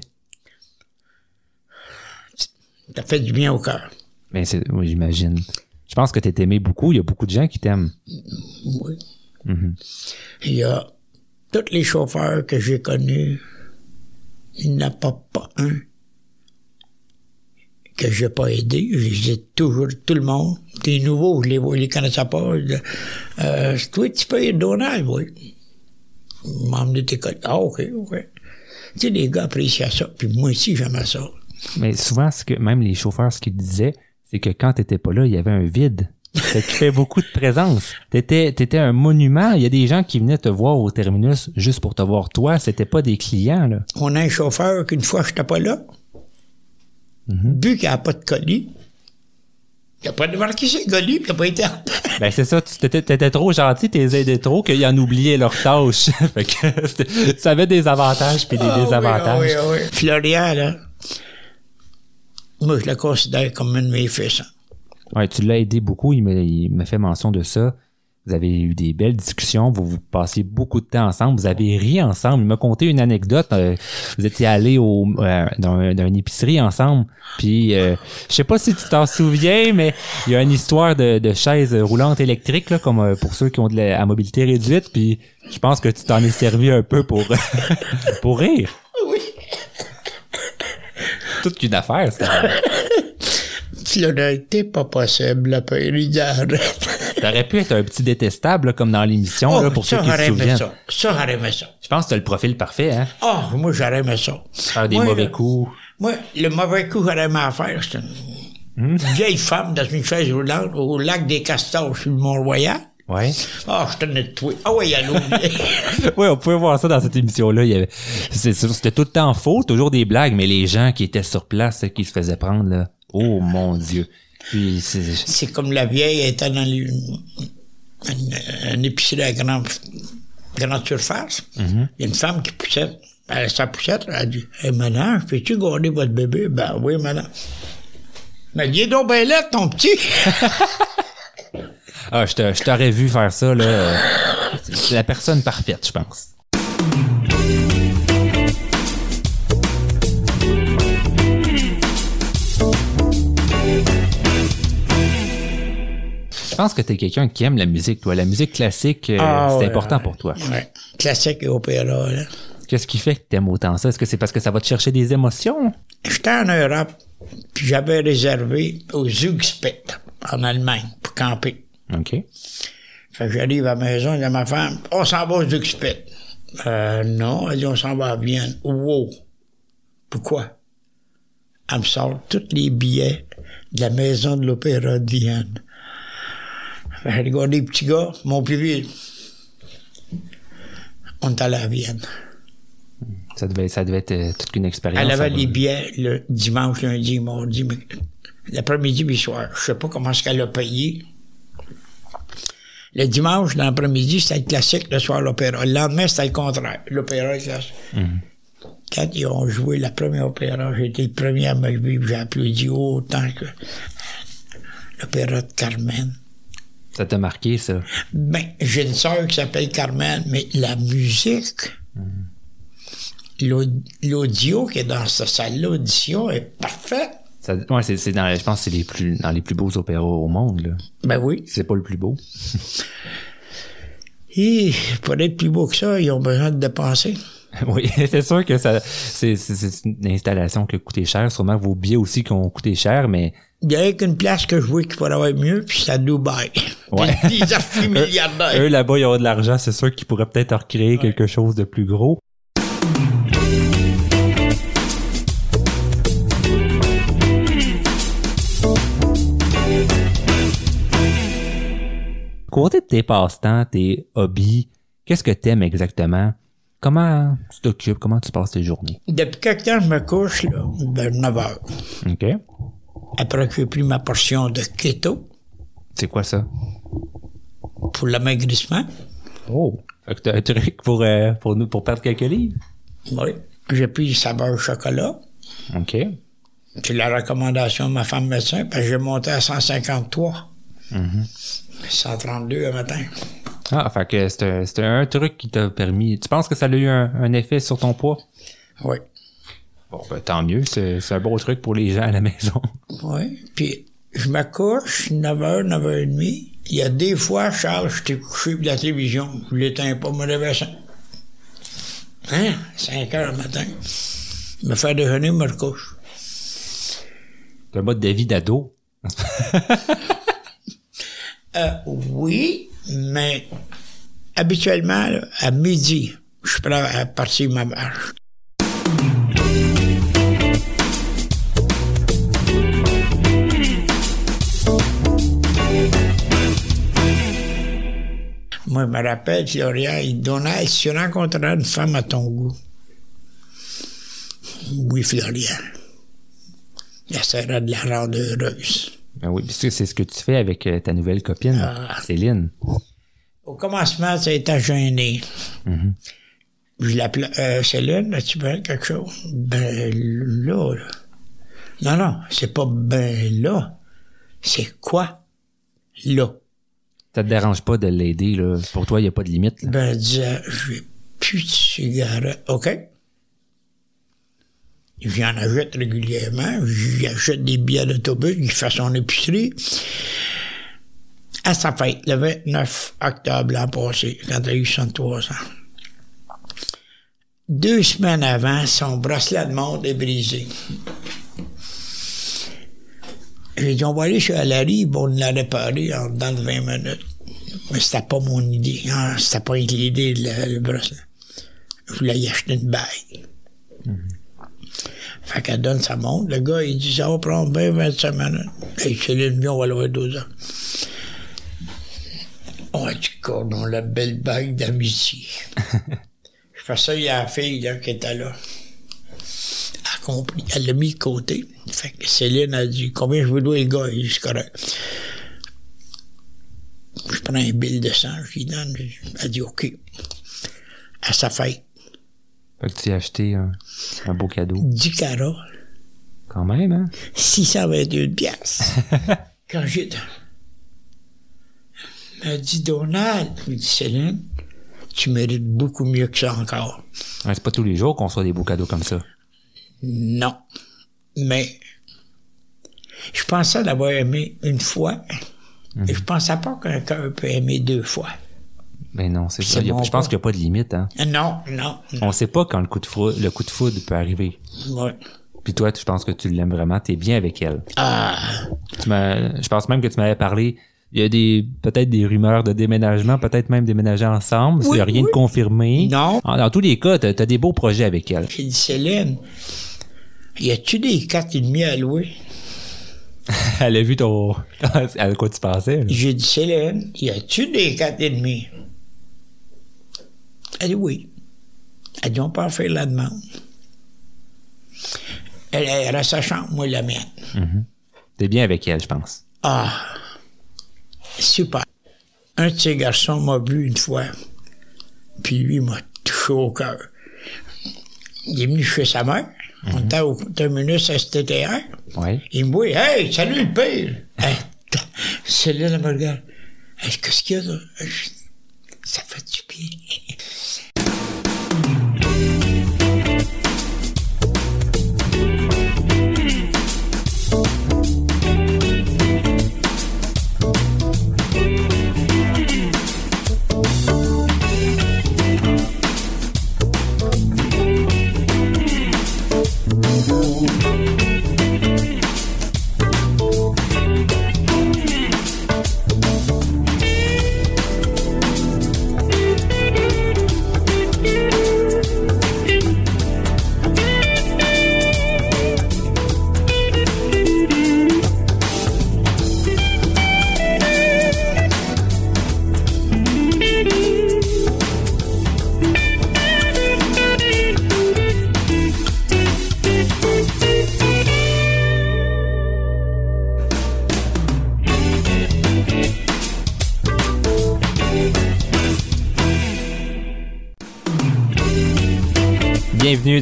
Ça fait du bien au cœur. Ben oui, j'imagine. Je pense que t'es aimé beaucoup. Il y a beaucoup de gens qui t'aiment. Oui. Mhm. Il y a tous les chauffeurs que j'ai connus, il n'y en a pas, pas un que j'ai pas aidé. Je les ai toujours, tout le monde. Des nouveaux, je les, je les connaissais pas. Euh, toi, tu peux aider Donald, oui. M'a emmené tes collègues. Ah, OK, OK. Tu sais, les gars appréciaient ça. Puis moi aussi, j'aimais ça. Mais souvent, ce que même les chauffeurs, ce qu'ils disaient, c'est que quand t'étais pas là, il y avait un vide. Ça fait beaucoup de présence. T'étais, t'étais un monument. Il y a des gens qui venaient te voir au terminus juste pour te voir toi. C'était pas des clients, là. On a un chauffeur qu'une fois, je n'étais pas là. Vu qu'il n'y a pas de colis, il n'a pas démarqué ses colis, puis il n'a pas été en. [LAUGHS] Ben, c'est ça. Tu t'étais, t'étais trop gentil, t'es aidé trop, qu'ils en oubliaient leurs tâches. [LAUGHS] fait que ça avait des avantages puis des Ah oui, désavantages. ah oui, ah oui. Florian, là, moi, je le considère comme un de mes fils. hein. Ouais, tu l'as aidé beaucoup. Il m'a fait mention de ça. Vous avez eu des belles discussions. Vous vous passiez beaucoup de temps ensemble. Vous avez ri ensemble. Il m'a conté une anecdote. Euh, vous étiez allés au, euh, dans, dans une épicerie ensemble. Puis, euh, je sais pas si tu t'en souviens, mais il y a une histoire de, de chaise roulante électrique, là, comme euh, pour ceux qui ont de la à mobilité réduite. Puis, je pense que tu t'en es servi un peu pour, [LAUGHS] pour rire. Oui. Toute qu'une affaire, ça. T'es pas possible, la payée d'arrête. [LAUGHS] T'aurais pu être un petit détestable, là, comme dans l'émission, là, pour ceux Oh, qui se aimé souviennent. ça. Ça, j'aurais aimé ça. Je pense que t'as le profil parfait, hein? Ah, moi, j'aurais aimé ça. Faire des Moi, mauvais là, coups. Moi, le mauvais coup que j'aurais aimé à faire, c'est une, une vieille femme dans une chaise roulante au lac des Castors sur le Mont-Royal. Ouais. Ah, je tenais de toi. Ah oui, allô. [LAUGHS] ouais, on pouvait voir ça dans cette émission-là. Il avait, c'était tout le temps faux, toujours des blagues, mais les gens qui étaient sur place, qui se faisaient prendre, là. Oh mon Dieu. C'est, comme la vieille était dans les- une, une épicerie à grande, grande surface. Il y a une femme qui poussait. Elle, sa poussette, elle a dit Hey, madame, peux-tu garder votre bébé Ben oui, madame. Mais est donc bien là, ton petit. ah, je, t'aurais vu faire ça, là. [LAUGHS] C'est la personne parfaite, je pense. Je pense que t'es quelqu'un qui aime la musique, toi? La musique classique, euh, Ah, c'est ouais, important ouais. pour toi. Ouais. Classique et opéra, là. Qu'est-ce qui fait que t'aimes autant ça? Est-ce que c'est parce que ça va te chercher des émotions? J'étais en Europe, puis j'avais réservé au Zugspit, en Allemagne, pour camper. OK. Fait que j'arrive à la maison, a ma femme, on s'en va au Zugspit. Euh, non, elle dit, on s'en va à Vienne. Wow. Pourquoi? Elle me sort tous les billets de la maison de l'Opéra de Vienne. Les petits gars, mon plus vieux. On est allé à Vienne. Ça devait, ça devait être euh, toute une expérience. Elle avait les billets le dimanche, lundi, mardi, l'après-midi, le soir. Je sais pas comment est-ce qu'elle a payé. Le dimanche, l'après-midi, c'était le classique, le soir, l'opéra. Le lendemain, c'était le contraire. L'opéra, classique. Quand ils ont joué la première opéra, j'ai été le premier à me lever, j'ai applaudi autant que l'opéra de Carmen. Ça t'a marqué, ça? Ben, j'ai une sœur qui s'appelle Carmen, mais la musique, l'aud- l'audio qui est dans cette salle-là, l'audition est parfaite. ouais, c'est, c'est dans, je pense que c'est les plus, dans les plus beaux opéras au monde, là. Ben oui. C'est pas le plus beau. Et pour être plus beau que ça, ils ont besoin de dépenser. [LAUGHS] Oui, [LAUGHS] c'est sûr que ça, c'est, une installation qui a coûté cher. Sûrement vos billets aussi qui ont coûté cher, mais Il y a qu'une place que je vois qui pourrait avoir mieux, puis c'est à Dubaï. Ouais. [LAUGHS] Des archi-milliardaires. eux là-bas, ils ont de l'argent. C'est sûr qu'ils pourraient peut-être recréer quelque chose de plus gros. Côté de tes passe-temps, tes hobbies, qu'est-ce que t'aimes exactement? Comment tu t'occupes? Comment tu passes tes journées? Depuis quelque temps, je me couche, là, vers 9 heures. OK. Après que j'ai pris ma portion de keto C'est quoi ça? pour l'amaigrissement. Oh! Fait que t'as un truc pour, euh, pour nous, pour perdre quelques livres? Oui. J'ai pris saveur chocolat. OK. C'est la recommandation de ma femme médecin, parce que j'ai monté à 153. 132 le matin. Ah, fait que c'est un, c'est un truc qui t'a permis. Tu penses que ça a eu un, un effet sur ton poids? Oui. Bon, ben, tant mieux. C'est, c'est un beau truc pour les gens à la maison. [LAUGHS] Oui. Puis, je me couche 9h, 9h30. Il y a des fois, Charles, je t'ai couché pour la télévision. Je l'éteins pas, me réveille Hein? 5 heures le matin. Me faire déjeuner, me recouche. Le mode de vie d'ado. [LAUGHS] Euh, oui, mais habituellement, à midi, je prêt à partir ma marche. Moi, je me rappelle, Florian, il donnait, si tu rencontrais une femme à ton goût, oui, Florian, il essaierait de la rendre heureuse. Ben oui, puisque c'est ce que tu fais avec euh, ta nouvelle copine, Ah. Céline. Au commencement, ça a été gêné. Je l'appelais, euh, Céline, as-tu besoin de quelque chose? Ben là, là. Non, non, c'est pas ben là. C'est quoi? Là. Ça te dérange pas de l'aider, là? Pour toi, il n'y a pas de limite, là. Ben, elle disait, j'ai plus de cigarettes. OK. J'en achète régulièrement. J'achète des billets d'autobus. Il fait son épicerie. À sa fête, le 29 octobre l'an passé, quand elle a eu 63 ans. Deux semaines avant, son bracelet de montre est brisé. J'ai dit, on va aller chez Alary, bon, on l'a réparé en dans de 20 minutes. Mais c'était pas mon idée. hein, C'était pas l'idée, le, le bracelet. Je voulais y acheter une bague. Fait qu'elle donne sa montre. Le gars, il dit, ça va prendre bien 25 minutes. Et Céline, bien, on va l'avoir 12 ans. Oh, du cordon, la belle bague d'amitié. [LAUGHS] Je fais ça, il y a la fille là, qui était là. Elle a compris. Elle l'a mis de côté. Fait que Céline a dit Combien je vous dois le gars? Il dit C'est correct. Je prends un bill de sang, je lui donne. Elle dit OK. À sa fête, Fait que tu as acheté un, un beau cadeau? 10 carats, Quand même, hein? 621 piastres. [LAUGHS] Quand j'étais. Elle m'a dit Donald, je lui dis Céline, tu mérites beaucoup mieux que ça encore. Ouais, c'est pas tous les jours qu'on soit des beaux cadeaux comme ça. Non. Mais je pensais l'avoir aimé une fois. Et je pensais pas qu'un cœur peut aimer deux fois. Ben non, c'est ça. Bon je pense qu'il n'y a pas de limite, hein? Non, non, non. On sait pas quand le coup de foudre, le coup de foudre peut arriver. Ouais. Puis toi, je pense que tu l'aimes vraiment, t'es bien avec elle. Ah, Tu m'as- je pense même que tu m'avais parlé. Il y a des peut-être des rumeurs de déménagement, peut-être même déménager ensemble. Il Oui, n'y a rien oui. de confirmé. Non. En- Dans tous les cas, tu as, des beaux projets avec elle. j'ai dit Céline, y a-tu des quatre et demi à louer? [LAUGHS] Elle a vu ton. [LAUGHS] à quoi tu pensais. J'ai dit Céline, y a-tu des quatre et demi? Elle dit oui. Elle dit on peut faire la demande. Elle, elle a sa chambre, moi la mienne. T'es bien avec elle, je pense. Ah, super. Un de ces garçons m'a vu une fois, puis lui m'a touché au cœur. Il est venu chez sa mère. On était au terminus STTR. Ouais. Il me voit, hey, salut le père! Hey, t- Céline, me regarde. Hey, qu'est-ce qu'il y a là? Ça fait du bien.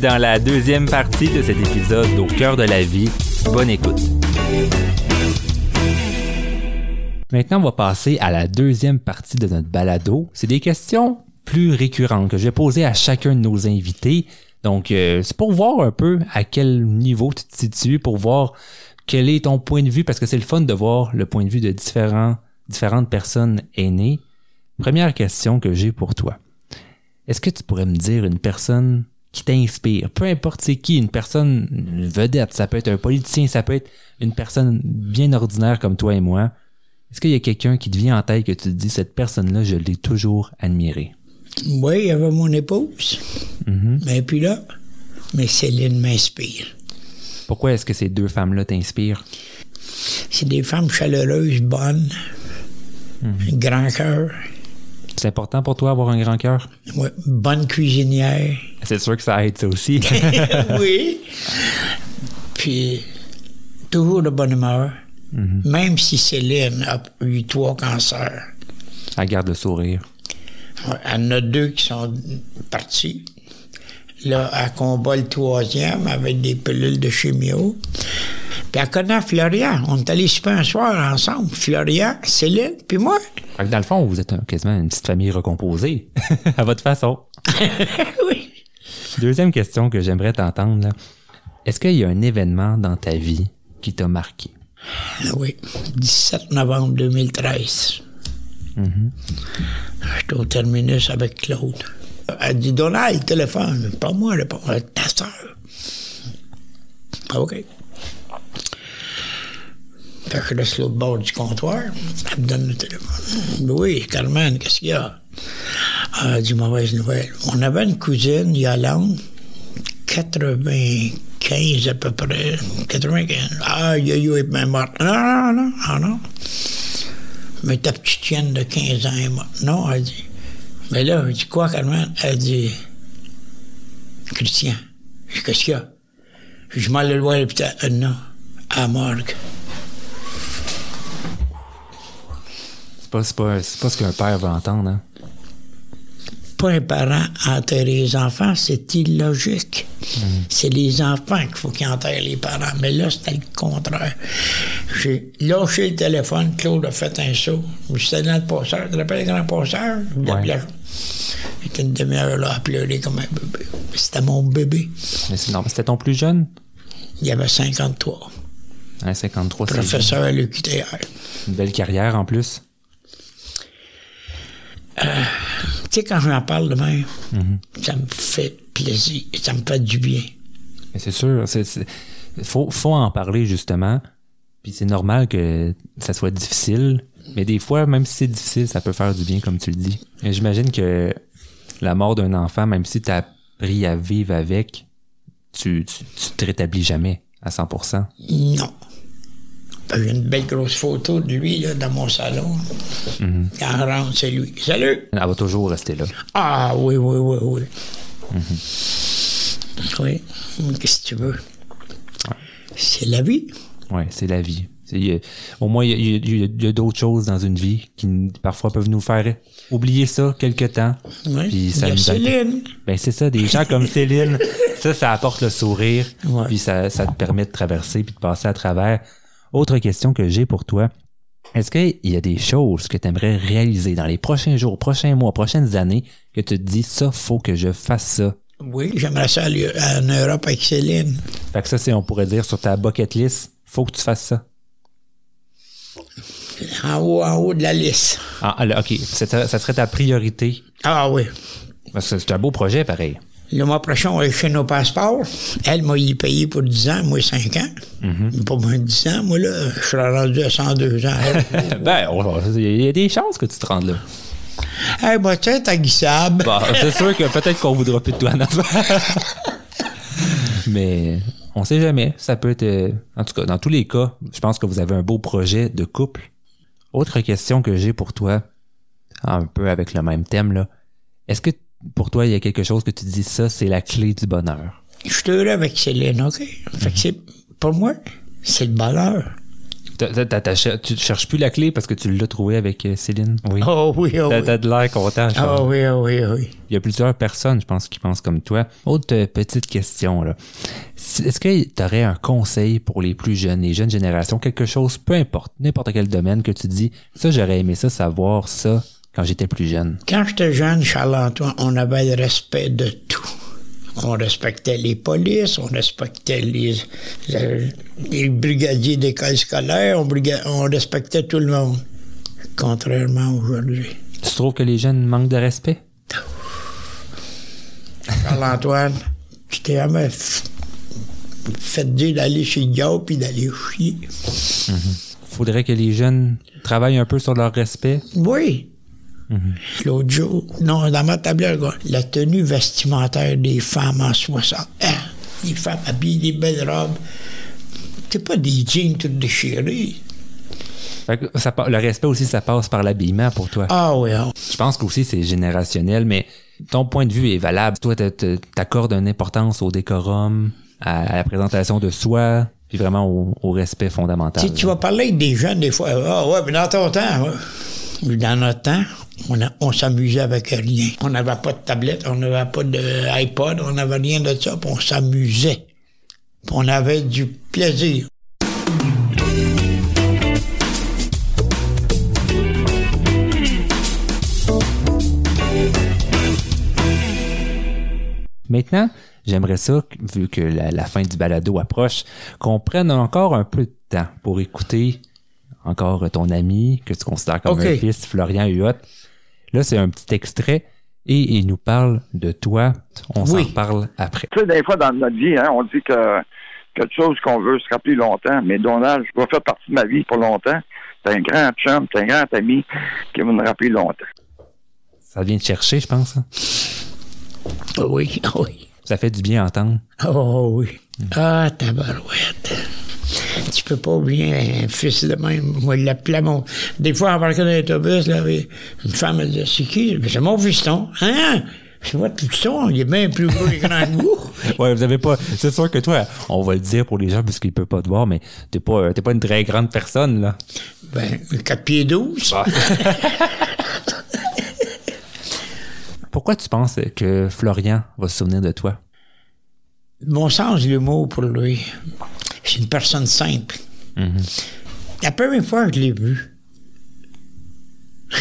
Dans la deuxième partie de cet épisode au cœur de la vie. Bonne écoute. Maintenant, on va passer à la deuxième partie de notre balado. C'est des questions plus récurrentes que je vais poser à chacun de nos invités. Donc, euh, c'est pour voir un peu à quel niveau tu te situes, pour voir quel est ton point de vue, parce que c'est le fun de voir le point de vue de différents, différentes personnes aînées. Première question que j'ai pour toi. Est-ce que tu pourrais me dire une personne qui t'inspire, peu importe c'est qui, une personne une vedette, ça peut être un politicien, ça peut être une personne bien ordinaire comme toi et moi. Est-ce qu'il y a quelqu'un qui te vient en tête que tu te dis cette personne-là, je l'ai toujours admirée? Oui, il y avait mon épouse. Mais puis là, mais Céline m'inspire. Pourquoi est-ce que ces deux femmes-là t'inspirent? C'est des femmes chaleureuses, bonnes, grand cœur, C'est important pour toi d'avoir un grand cœur? ouais, bonne cuisinière. C'est sûr que ça aide ça aussi. [LAUGHS] oui. Puis, toujours de bonne humeur. Même si Céline a eu trois cancers. Elle garde le sourire. Ouais, Elle en a deux qui sont partis. Là, elle combat le troisième avec des pilules de chimio. Puis elle connaît Florian. On est allés super un soir ensemble. Florian, Céline, puis moi. Fait que dans le fond, vous êtes quasiment une petite famille recomposée, [LAUGHS] à votre façon. [LAUGHS] oui. Deuxième question que j'aimerais t'entendre, là. Est-ce qu'il y a un événement dans ta vie qui t'a marqué? Oui. 17 novembre 2013. J'étais au terminus avec Claude. Elle dit Donald, téléphone. Pas moi, le ta soeur. Ah, OK. Je laisse bord du comptoir. Elle me donne le téléphone. Oui, Carmen, qu'est-ce qu'il y a? Elle dit mauvaise nouvelle. On avait une cousine, Yolande, 95 à peu près. 95. Ah, yo-yo est même morte. Non, non, non, ah non. Mais ta petite chienne de 15 ans est morte. Non, elle dit. Mais là, je dis quoi, Carmen? Elle dit, Christian, qu'est-ce qu'il y a? Je m'en à l'hôpital. Euh, non, à morgue. Pas, c'est pas, c'est pas ce qu'un père veut entendre, hein? pas un parent enterrer les enfants, c'est illogique. C'est les enfants qu'il faut qu'ils enterrent les parents. Mais là, c'était le contraire. J'ai lâché le téléphone, Claude a fait un saut. J'étais dans le passeur. Tu rappelles le grand passeur? Ouais. J'étais une demi-heure là à pleurer comme un bébé. C'était mon bébé. Mais c'est- c'était ton plus jeune? Il y avait 53. Hein, 53, c'est Professeur à l'UQTR. une belle carrière en plus. Tu sais, quand j'en parle de même, ça me fait plaisir. Ça me fait du bien. C'est sûr, c'est- faut, faut en parler justement. Puis c'est normal que ça soit difficile. Mais des fois, même si c'est difficile, ça peut faire du bien, comme tu le dis. J'imagine que la mort d'un enfant, même si tu as appris à vivre avec, tu, tu, tu te rétablis jamais à 100%. Non. J'ai une belle grosse photo de lui là, dans mon salon. Quand on rentre, c'est lui. Salut! Elle va toujours rester là. Ah oui, oui, oui, oui. Oui. Qu'est-ce que tu veux? C'est la vie. Ouais, c'est la vie. A- au moins, il y a, d'autres choses dans une vie qui parfois peuvent nous faire oublier ça quelque temps. Oui. Puis ça nous. Céline. Ben c'est ça, des gens comme Céline, ça, ça apporte le sourire, Ouais. puis ça, ça te permet de traverser puis de passer à travers. Autre question que j'ai pour toi, est-ce qu'il y a des choses que tu aimerais réaliser dans les prochains jours, prochains mois, prochaines années, que tu te dis, ça, faut que je fasse ça? Oui, j'aimerais ça aller en Europe avec Céline. Fait que ça, c'est, on pourrait dire, sur ta bucket list, faut que tu fasses ça. En haut, en haut de la liste. Ah, là, OK, ça serait ta priorité. Ah oui. Parce que c'est un beau projet, pareil. Le mois prochain, on va chez nos passeports. Elle m'a y payé pour 10 ans, moi 5 ans. Pas moins de 10 ans, moi là, je serais rendu à 102 ans. [LAUGHS] ben, il y a des chances que tu te rendes là. hey, moi, tu sais, t'as glissable. Bon, c'est sûr que peut-être qu'on voudra plus de toi en. [LAUGHS] Mais on sait jamais. Ça peut être. euh, En tout cas, dans tous les cas, je pense que vous avez un beau projet de couple. Autre question que j'ai pour toi, un peu avec le même thème, là. Est-ce que pour toi, il y a quelque chose que tu dis ça, c'est la clé du bonheur? Je suis heureux avec Céline, OK? Fait que c'est, pour moi, c'est le bonheur. T'as- t'as- t'as- t'as cher- tu cherches plus la clé parce que tu l'as trouvée avec euh, Céline? Oui. Oh oui, oh T'as oui. t'as de l'air content. Charles. Ah oui, ah oui, oui. Il y a plusieurs personnes, je pense, qui pensent comme toi. Autre euh, petite question, là. Est-ce que tu aurais un conseil pour les plus jeunes, les jeunes générations, quelque chose, peu importe, n'importe quel domaine que tu dis, ça, j'aurais aimé ça, savoir ça quand j'étais plus jeune. Quand j'étais jeune, Charles-Antoine, on avait le respect de tout. On respectait les polices, on respectait les, les, les brigadiers d'école scolaire, on, respectait tout le monde. Contrairement aujourd'hui. Tu trouves que les jeunes manquent de respect? Charles-Antoine, tu t'es jamais fait dire d'aller chez diable puis d'aller chier. Faudrait que les jeunes travaillent un peu sur leur respect. Oui. L'autre jour, non, dans ma tablette, la tenue vestimentaire des femmes en 60. Hein, les femmes habillées des belles robes. C'est pas des jeans tout déchirés. Ça, le respect aussi, ça passe par l'habillement pour toi. Ah oui, ah. Je pense qu'aussi c'est générationnel, mais ton point de vue est valable. Toi, t'a- t'a- t'accordes une importance au décorum, à, à la présentation de soi, puis vraiment au, au respect fondamental. Tu vas parler avec des jeunes des fois. Ah ouais, mais dans ton temps, ouais. Dans notre temps, on, a- on s'amusait avec rien. On n'avait pas de tablette, on n'avait pas d'iPod, on n'avait rien de ça, puis on s'amusait. On avait du plaisir. Maintenant, j'aimerais ça, vu que la, la fin du balado approche, qu'on prenne encore un peu de temps pour écouter encore ton ami que tu considères comme un fils, Florian Huot. Là, c'est un petit extrait et il nous parle de toi. On Oui. s'en parle après. Tu sais, des fois, dans notre vie, hein, on dit que quelque chose qu'on veut se rappeler longtemps, mais Donald va faire partie de ma vie pour longtemps. C'est un grand chum, c'est un grand ami qui va me rappeler longtemps. Ça vient de chercher, je pense. hein? Ah Oui, ah [LAUGHS] oui. Ça fait du bien à entendre. Oh oui. Ah, tabarouette. Tu peux pas oublier un fils de même. Moi, il l'appelait mon... Des fois, en embarquant dans l'autobus, là, une femme me disait, c'est qui? C'est mon fiston. Hein? C'est votre fiston? Il est bien plus gros grand que vous. [LAUGHS] Ouais, vous avez pas. C'est sûr que toi, on va le dire pour les gens parce qu'ils peuvent pas te voir, mais t'es pas, pas une très grande personne là. Ben, 4 pieds 12. [LAUGHS] Pourquoi tu penses que Florian va se souvenir de toi? Mon sens de l'humour pour lui, c'est une personne simple. La première fois que je l'ai vu,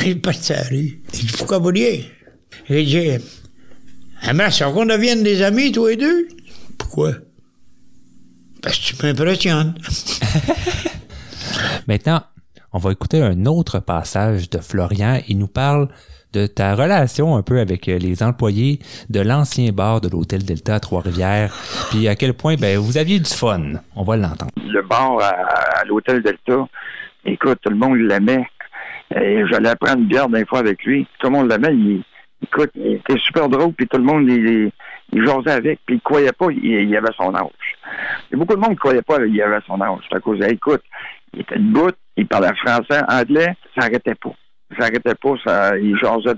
est parti à rue. Il dit Pourquoi vous riez J'ai dit Aimerais ça qu'on devienne des amis, toi et deux? Pourquoi? Parce que tu m'impressionnes. [LAUGHS] Maintenant, on va écouter un autre passage de Florian. Il nous parle de ta relation un peu avec euh, les employés de l'ancien bar de l'hôtel Delta à Trois-Rivières, puis à quel point ben, vous aviez du fun. On va l'entendre. Le bar à, l'hôtel Delta, écoute, tout le monde l'aimait. Et j'allais prendre une bière des fois avec lui. Tout le monde l'aimait. Il, écoute, il était super drôle, puis tout le monde, il, il, avec, puis il croyait pas, il, il avait son âge. Beaucoup de monde qui croyait pas qu'il avait son âge. C'est à cause, écoute, il était debout, il parlait français, anglais, ça n'arrêtait pas. Ça n'arrêtait pas, ça, il jasait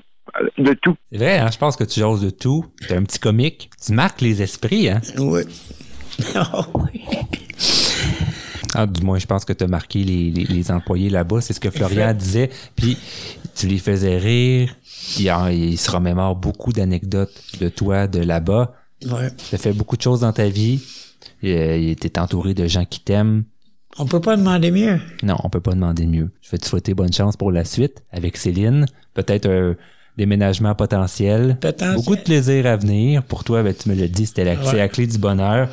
de tout. C'est vrai, hein? je pense que tu jases de tout. T'es un petit comique. Tu marques les esprits, hein? Oui. Ah oui. Ah, du moins, je pense que tu as marqué les, les- les employés là-bas. C'est ce que Florian disait. Puis, tu les faisais rire. Il, il se remémore beaucoup d'anecdotes de toi, de là-bas. Ouais. Tu as fait beaucoup de choses dans ta vie. Euh, Il était entouré de gens qui t'aiment. On peut pas demander mieux. Non, on peut pas demander mieux. Je vais te souhaiter bonne chance pour la suite avec Céline. Peut-être un déménagement potentiel. Potentiel. Beaucoup de plaisir à venir. Pour toi, ben, tu me l'as dit, c'était la, c'est Ouais. la clé du bonheur.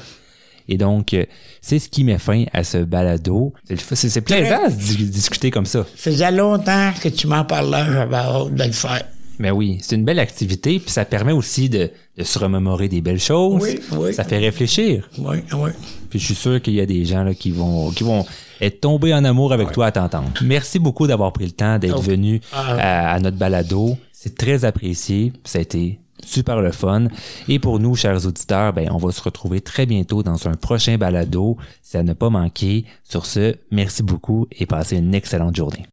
Et donc, euh, c'est ce qui met fin à ce balado. C'est, le plaisant de dis- discuter comme ça. faisait longtemps que tu m'en parlais, j'avais hâte de le faire. Mais oui, c'est une belle activité, puis ça permet aussi de, de se remémorer des belles choses. Oui, oui. Ça fait réfléchir. Oui, oui. Puis je suis sûr qu'il y a des gens là, qui vont qui vont être tombés en amour avec toi à t'entendre. Merci beaucoup d'avoir pris le temps d'être Oh. venu Ah. à, à notre balado. C'est très apprécié. Ça a été super le fun. Et pour nous, chers auditeurs, ben, on va se retrouver très bientôt dans un prochain balado. Ça ne pas manquer. Sur ce, merci beaucoup et passez une excellente journée.